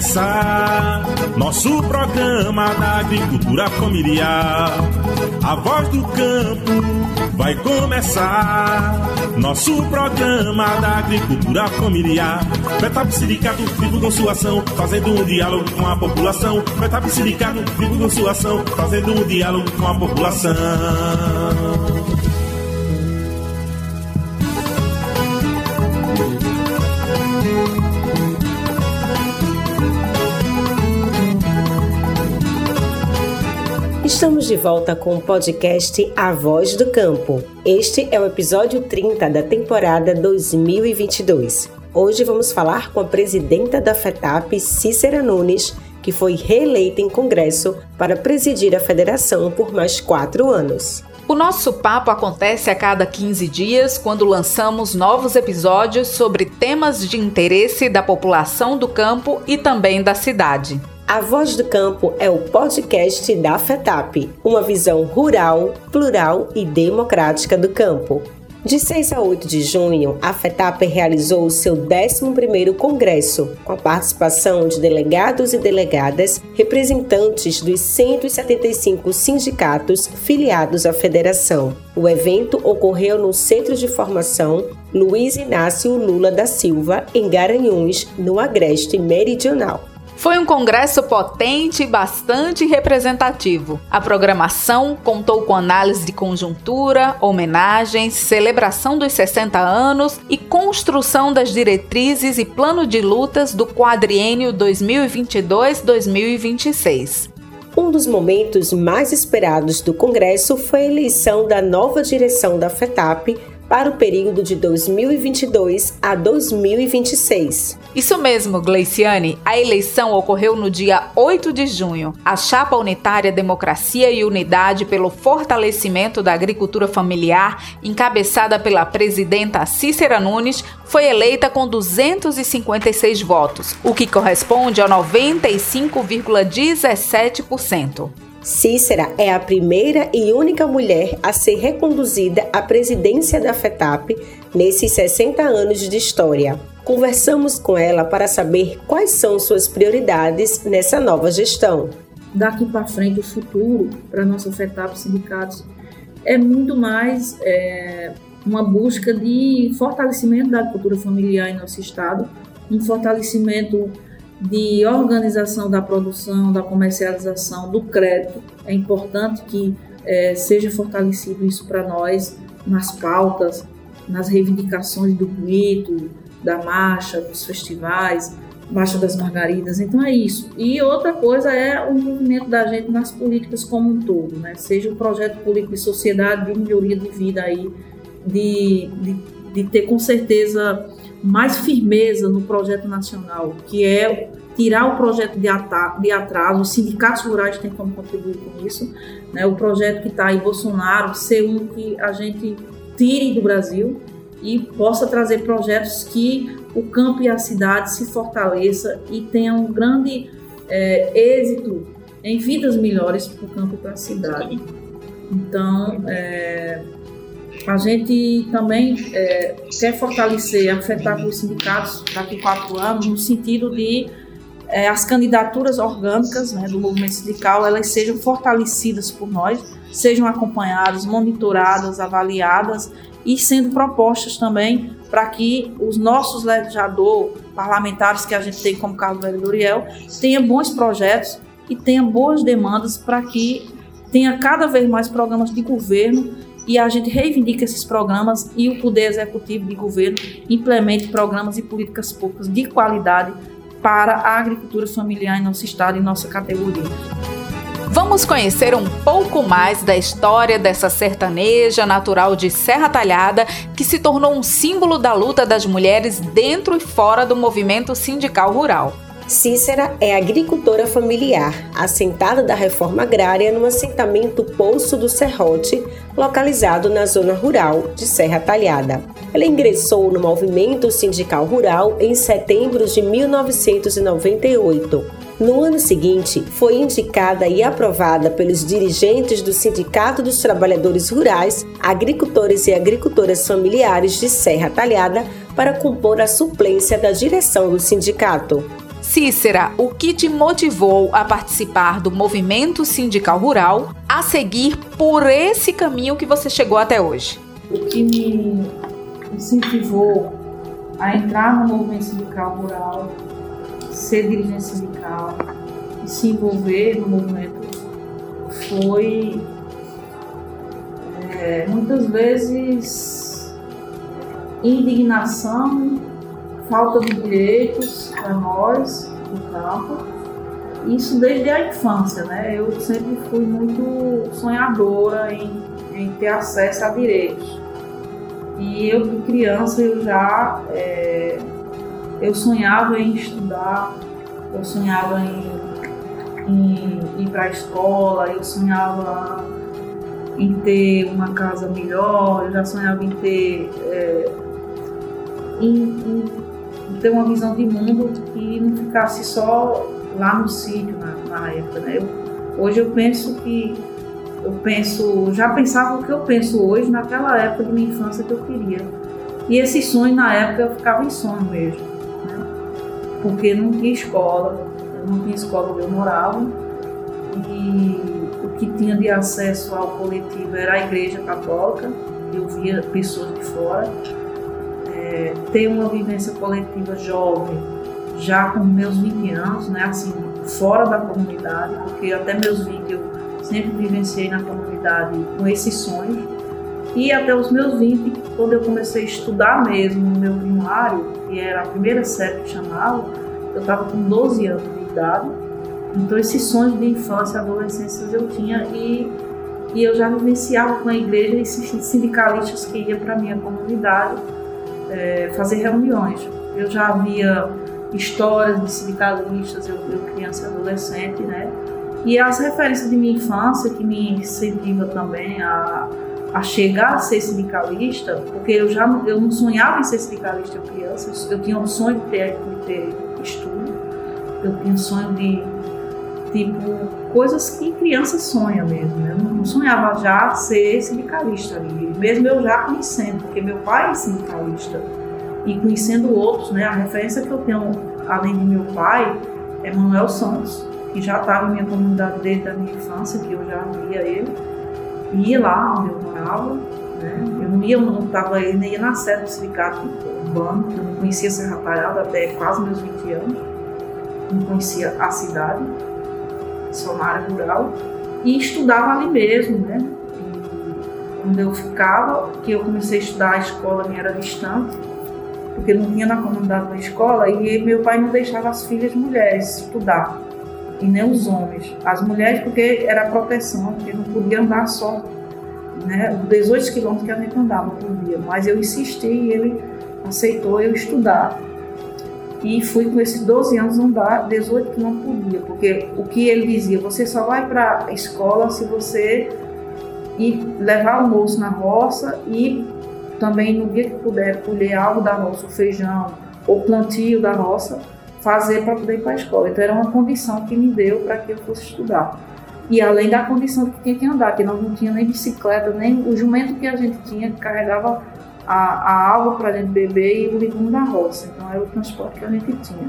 começar. Nosso programa da agricultura familiar. A voz do campo vai começar. Nosso programa da agricultura familiar. Petap Sindicato vivo com sua ação, fazendo um diálogo com a população. Petap Sindicato vivo com sua ação, fazendo um diálogo com a população. Estamos de volta com o podcast A Voz do Campo. Este é o episódio 30 da temporada 2022. Hoje vamos falar com a presidenta da FETAP, Cícera Nunes, que foi reeleita em Congresso para presidir a federação por mais quatro anos. O nosso papo acontece a cada 15 dias, quando lançamos novos episódios sobre temas de interesse da população do campo e também da cidade. A Voz do Campo é o podcast da FETAP, uma visão rural, plural e democrática do campo. De 6 a 8 de junho, a FETAP realizou o seu 11º congresso, com a participação de delegados e delegadas, representantes dos 175 sindicatos filiados à federação. O evento ocorreu no Centro de Formação Luiz Inácio Lula da Silva, em Garanhuns, no Agreste Meridional. Foi um congresso potente e bastante representativo. A programação contou com análise de conjuntura, homenagens, celebração dos 60 anos e construção das diretrizes e plano de lutas do quadriênio 2022-2026. Um dos momentos mais esperados do Congresso foi a eleição da nova direção da FETAP para o período de 2022 a 2026. Isso mesmo, Gleiciane. A eleição ocorreu no dia 8 de junho. A chapa unitária Democracia e Unidade pelo Fortalecimento da Agricultura Familiar, encabeçada pela presidenta Cícera Nunes, foi eleita com 256 votos, o que corresponde a 95,17%. Cícera é a primeira e única mulher a ser reconduzida à presidência da FETAP nesses 60 anos de história. Conversamos com ela para saber quais são suas prioridades nessa nova gestão. Daqui para frente, o futuro para a nossa FETAP Sindicatos é muito mais é, uma busca de fortalecimento da agricultura familiar em nosso estado, um fortalecimento de organização da produção, da comercialização, do crédito. É importante que é, seja fortalecido isso para nós nas pautas, nas reivindicações do grito, da marcha, dos festivais, marcha das margaridas. Então é isso. E outra coisa é o envolvimento da gente nas políticas como um todo, né? Seja o projeto político de sociedade de melhoria de vida aí, de, de, de ter com certeza mais firmeza no projeto nacional, que é tirar o projeto de, atraso, os sindicatos rurais têm como contribuir com isso, né? o projeto que está aí, Bolsonaro, ser um que a gente tire do Brasil e possa trazer projetos que o campo e a cidade se fortaleça e tenha um grande é, êxito em vidas melhores para o campo e para a cidade. Então, é, a gente também é, quer fortalecer, afetar os sindicatos daqui a quatro anos, no sentido de é, as candidaturas orgânicas né, do movimento sindical elas sejam fortalecidas por nós, sejam acompanhadas, monitoradas, avaliadas e sendo propostas também para que os nossos legisladores parlamentares que a gente tem como Carlos Velho Doriel tenham bons projetos e tenham boas demandas para que tenha cada vez mais programas de governo e a gente reivindica esses programas e o Poder Executivo de governo implemente programas e políticas públicas de qualidade para a agricultura familiar em nosso estado e nossa categoria. Vamos conhecer um pouco mais da história dessa sertaneja natural de Serra Talhada, que se tornou um símbolo da luta das mulheres dentro e fora do movimento sindical rural. Cícera é agricultora familiar, assentada da reforma agrária no assentamento Poço do Serrote, localizado na zona rural de Serra Talhada. Ela ingressou no movimento sindical rural em setembro de 1998. No ano seguinte, foi indicada e aprovada pelos dirigentes do Sindicato dos Trabalhadores Rurais, Agricultores e Agricultoras Familiares de Serra Talhada para compor a suplência da direção do sindicato. Cícera, o que te motivou a participar do movimento sindical rural a seguir por esse caminho que você chegou até hoje? O que me incentivou a entrar no movimento sindical rural, ser dirigente sindical e se envolver no movimento foi é, muitas vezes indignação falta de direitos para nós do campo. Isso desde a infância, né? Eu sempre fui muito sonhadora em, em ter acesso a direitos. E eu, de criança, eu já é, eu sonhava em estudar, eu sonhava em, em ir para a escola, eu sonhava em ter uma casa melhor, eu já sonhava em ter é, em, em ter uma visão de mundo que não ficasse só lá no sítio na, na época, né? Eu, hoje eu penso que eu penso, já pensava o que eu penso hoje naquela época de minha infância que eu queria. E esse sonho na época eu ficava em sonho mesmo, né? Porque não tinha escola, eu não tinha escola onde eu morava e o que tinha de acesso ao coletivo era a igreja católica, eu via pessoas de fora é, ter uma vivência coletiva jovem, já com meus 20 anos, né, assim, fora da comunidade, porque até meus 20 eu sempre vivenciei na comunidade com esses sonhos. E até os meus 20, quando eu comecei a estudar mesmo no meu primário, que era a primeira série que chamava, eu estava com 12 anos de idade. Então esses sonhos de infância e adolescência eu tinha e, e eu já vivenciava com a igreja esses sindicalistas que iam para a minha comunidade é, fazer reuniões. Eu já via histórias de sindicalistas, eu, eu criança e adolescente, né? E as referências de minha infância que me incentiva também a, a chegar a ser sindicalista, porque eu já eu não sonhava em ser sindicalista eu criança, eu tinha um sonho de ter, de ter estudo, eu tinha um sonho de tipo coisas que criança sonha mesmo. Né? Eu não sonhava já ser sindicalista ali, mesmo eu já conhecendo, porque meu pai é sindicalista e conhecendo outros, né? A referência que eu tenho além de meu pai é Manuel Santos, que já estava em minha comunidade desde a minha infância, que eu já via ele, ia lá onde eu morava, né? Eu não ia, não estava, ele nem ia na sede do sindicato urbano, eu não conhecia Serra Talhada até quase meus 20 anos, não conhecia a cidade na área rural, e estudava ali mesmo, né? Onde eu ficava, que eu comecei a estudar, a escola minha era distante, porque não tinha na comunidade da escola, e meu pai não deixava as filhas mulheres estudar, e nem os homens. As mulheres, porque era proteção, porque não podia andar só, né? 18 quilômetros que a gente andava por dia, mas eu insisti e ele aceitou eu estudar. E fui com esses 12 anos andar 18 que não podia, porque o que ele dizia, você só vai para a escola se você ir levar almoço na roça e também no dia que puder colher algo da roça, o feijão ou plantio da roça, fazer para poder ir para a escola. Então era uma condição que me deu para que eu fosse estudar. E além da condição que tinha que andar, que nós não tinha nem bicicleta, nem o jumento que a gente tinha, que carregava a, a água para a gente beber e o legume da roça. Então era o transporte que a gente tinha.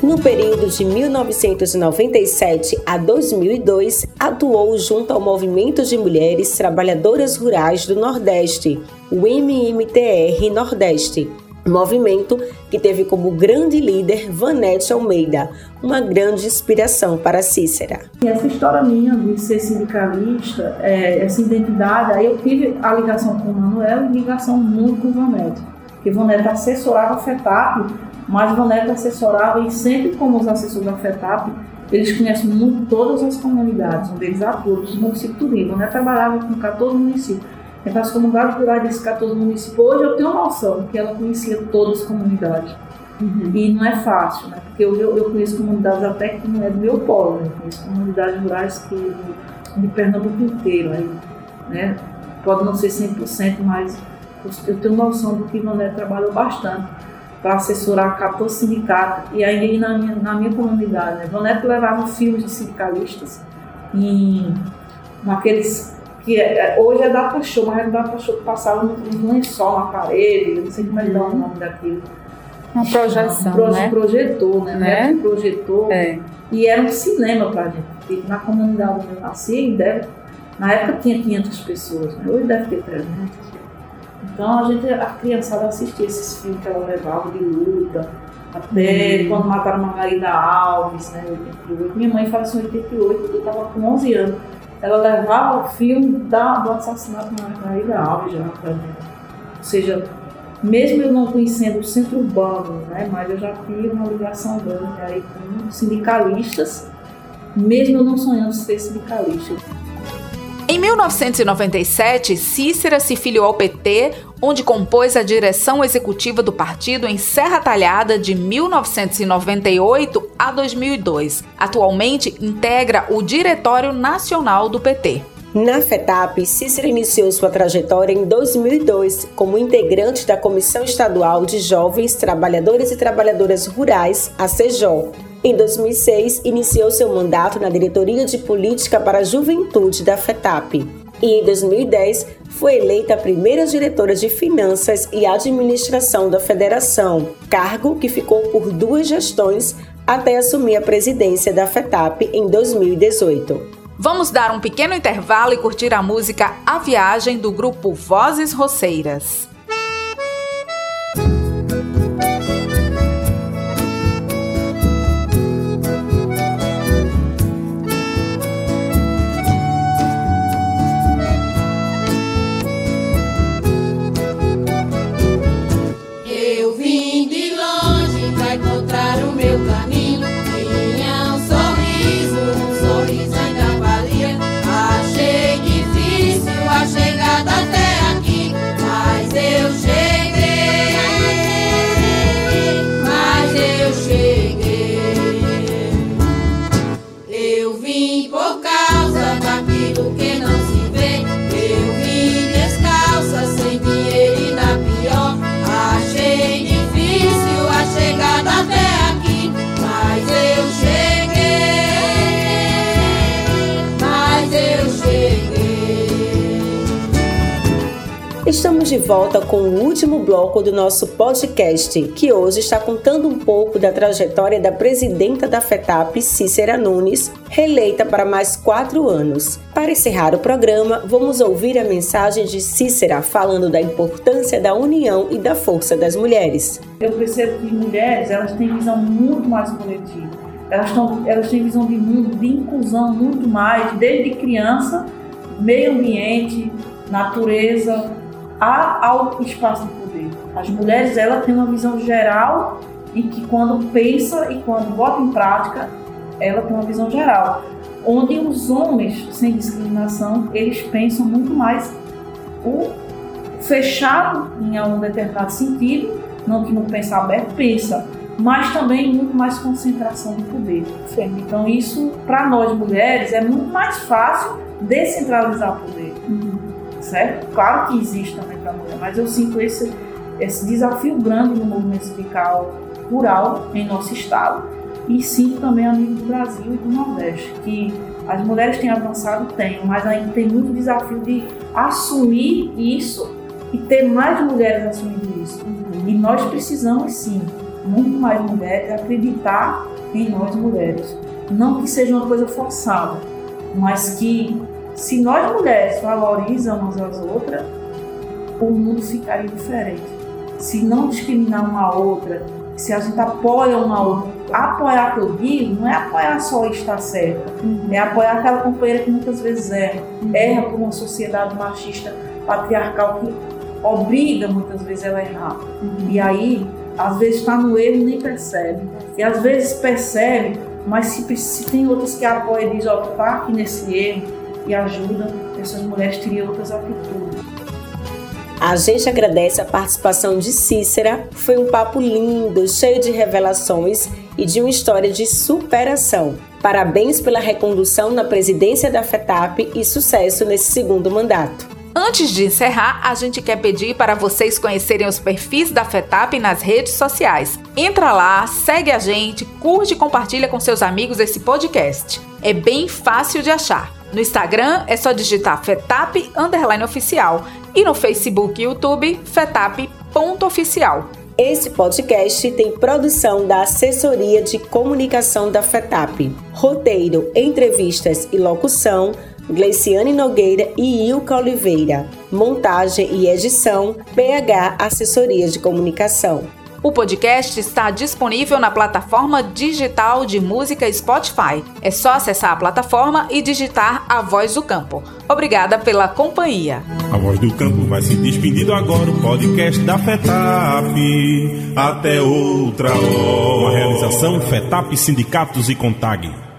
No período de 1997 a 2002, atuou junto ao Movimento de Mulheres Trabalhadoras Rurais do Nordeste, o MMTR Nordeste, movimento que teve como grande líder Vanete Almeida, uma grande inspiração para Cícera. Essa história minha de ser sindicalista, é, essa identidade, aí eu tive a ligação com o Manuel e ligação muito com o Vanete, porque Vanete assessorava a FETAP, mas Vanete assessorava e sempre como os assessores da FETAP, eles conhecem muito todas as comunidades onde eles atuam, os municípios tudo. Vanete trabalhava com 14 municípios. Então, as comunidades rurais desses 14 municípios, hoje eu tenho noção que ela conhecia todas as comunidades. Uhum. E não é fácil, né? Porque eu, eu conheço comunidades até que não é do meu polo, né? eu conheço comunidades rurais que, de Pernambuco inteiro, aí, né? Pode não ser 100%, mas eu tenho noção do que Ivonete trabalhou bastante para assessorar 14 sindicatos. E aí na minha, na minha comunidade, né? Ivonete levava filmes de sindicalistas em naqueles que é, hoje é data show, mas é data show que passava um lençol na parede, eu não sei como é que dá o nome daquilo. Uma projeção, um né? Projetor, né? né? Projetor. É. E era um cinema pra gente. Na comunidade onde eu nasci, deve, na época tinha 500 pessoas, né? hoje deve ter 300. Então a gente, a criançada assistia esses filmes que ela levava de luta, até uhum. quando mataram Margarida Alves, né, 88. Minha mãe faleceu em 88, eu estava com 11 anos. Ela levava o filme da, do assassinato de Margarida Alves já pra gente. Ou seja, mesmo eu não conhecendo o centro urbano, né, mas eu já tive uma ligação grande aí com sindicalistas, mesmo eu não sonhando ser sindicalista. Em 1997, Cícera se filiou ao PT, onde compôs a direção executiva do partido em Serra Talhada de 1998 a 2002. Atualmente integra o Diretório Nacional do PT. Na FETAP, Cícera iniciou sua trajetória em 2002 como integrante da Comissão Estadual de Jovens Trabalhadores e Trabalhadoras Rurais, a CEJO. Em 2006, iniciou seu mandato na Diretoria de Política para a Juventude da FETAP. E em 2010, foi eleita a primeira diretora de Finanças e Administração da Federação, cargo que ficou por duas gestões até assumir a presidência da FETAP em 2018. Vamos dar um pequeno intervalo e curtir a música A Viagem do grupo Vozes Roceiras. Estamos de volta com o último bloco do nosso podcast, que hoje está contando um pouco da trajetória da presidenta da FETAP, Cícera Nunes, reeleita para mais quatro anos. Para encerrar o programa, vamos ouvir a mensagem de Cícera falando da importância da união e da força das mulheres. Eu percebo que as mulheres elas têm visão muito mais coletiva. Elas, elas têm visão de mundo, de inclusão muito mais, desde criança, meio ambiente, natureza, há ao espaço de poder. As mulheres ela têm uma visão geral em que quando pensa e quando bota em prática, ela tem uma visão geral. Onde os homens, sem discriminação, eles pensam muito mais o fechado em algum determinado sentido, não que não pensa aberto, pensa, mas também muito mais concentração de poder. Então isso, para nós mulheres, é muito mais fácil descentralizar o poder. Certo? Claro que existe também para a mulher, mas eu sinto esse, esse desafio grande no movimento sindical rural em nosso estado e sinto também a nível do Brasil e do Nordeste, que as mulheres têm avançado, tem, mas ainda tem muito desafio de assumir isso e ter mais mulheres assumindo isso. E nós precisamos sim, muito mais mulheres, acreditar em nós mulheres. Não que seja uma coisa forçada, mas que se nós mulheres valorizamos umas às outras, o mundo ficaria diferente. Se não discriminar uma outra, se a gente apoia uma a outra, apoiar que eu digo não é apoiar só estar certa, uhum. é apoiar aquela companheira que muitas vezes erra, uhum. erra por uma sociedade machista, patriarcal que obriga muitas vezes ela a errar. Uhum. E aí, às vezes está no erro e nem percebe. E às vezes percebe, mas se, se tem outras que apoiam e dizem, ó, tá aqui nesse erro, e ajuda essas mulheres terem outras atitudes. A gente agradece a participação de Cícera. Foi um papo lindo, cheio de revelações e de uma história de superação. Parabéns pela recondução na presidência da FETAP e sucesso nesse segundo mandato. Antes de encerrar, a gente quer pedir para vocês conhecerem os perfis da FETAP nas redes sociais. Entra lá, segue a gente, curte e compartilha com seus amigos esse podcast. É bem fácil de achar. No Instagram é só digitar FETAP underline oficial e no Facebook e YouTube FETAP.oficial. Esse podcast tem produção da Assessoria de Comunicação da FETAP. Roteiro, entrevistas e locução, Gleiciane Nogueira e Ilka Oliveira. Montagem e edição, PH Assessoria de Comunicação. O podcast está disponível na plataforma digital de música Spotify. É só acessar a plataforma e digitar A Voz do Campo. Obrigada pela companhia. A Voz do Campo vai se despedindo agora, o podcast da FETAP. Até outra hora. Uma realização FETAP Sindicatos e Contag.